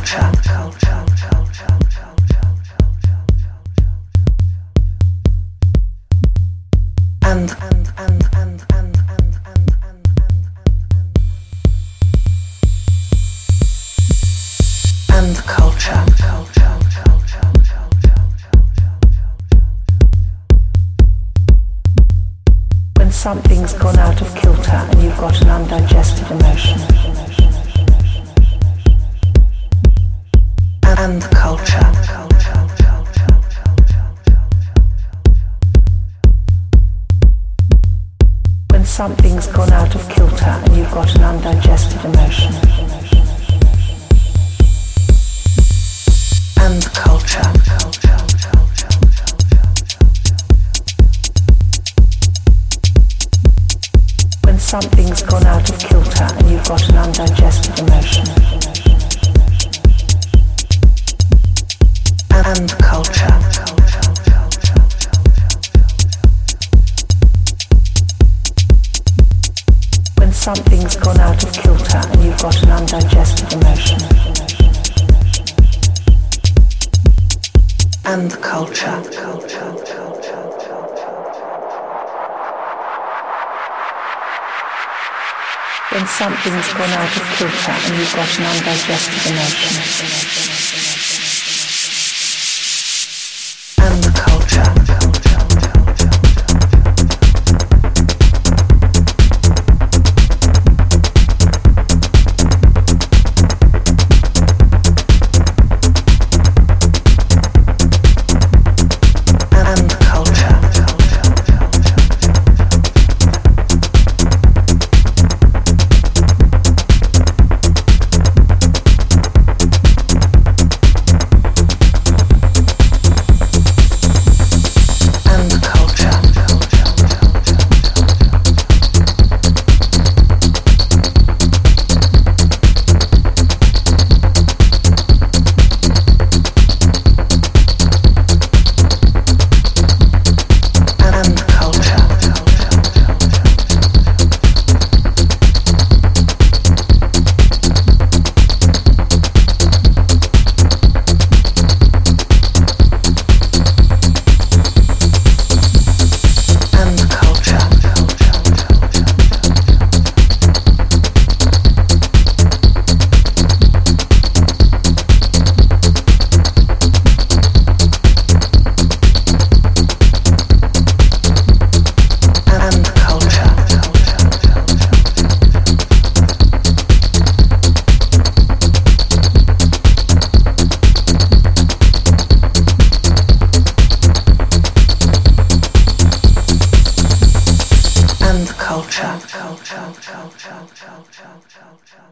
and culture. And and and and and and and and and and culture. When something's gone out of kilter and you've got an undigested emotion. And culture. When something's gone out of kilter and you've got an undigested emotion. And culture. When something's gone out of kilter and you've got an undigested emotion. And culture. When something's gone out of kilter and you've got an undigested emotion. And culture. When something's gone out of kilter and you've got an undigested emotion.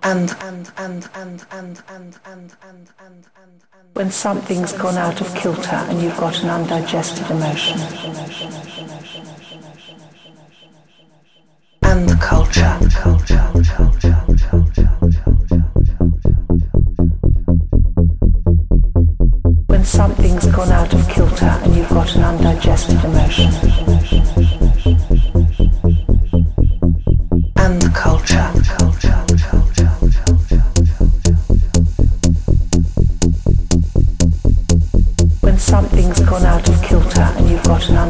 And and and and and and and and and and when something's gone out of kilter and you've got an undigested emotion. And culture. When something's gone out of kilter and you've got an undigested emotion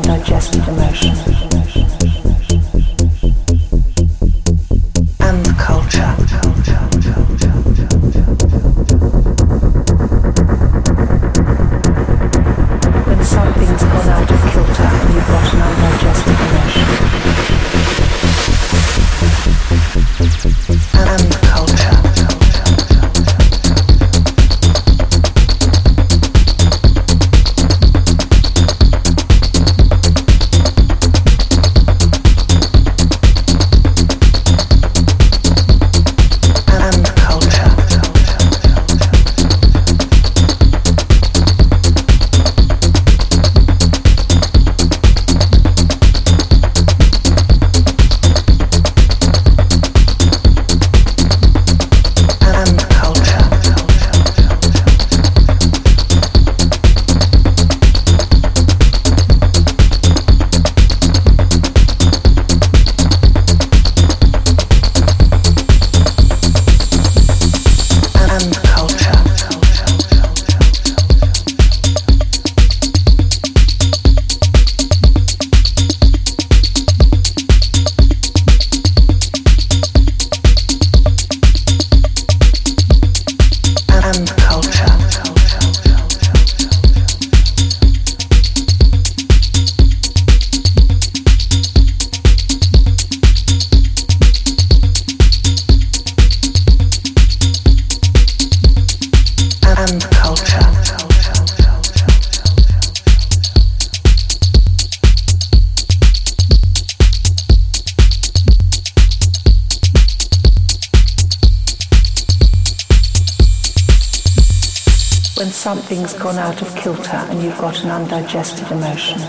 and emotions. Something's gone out of kilter and you've got an undigested emotion.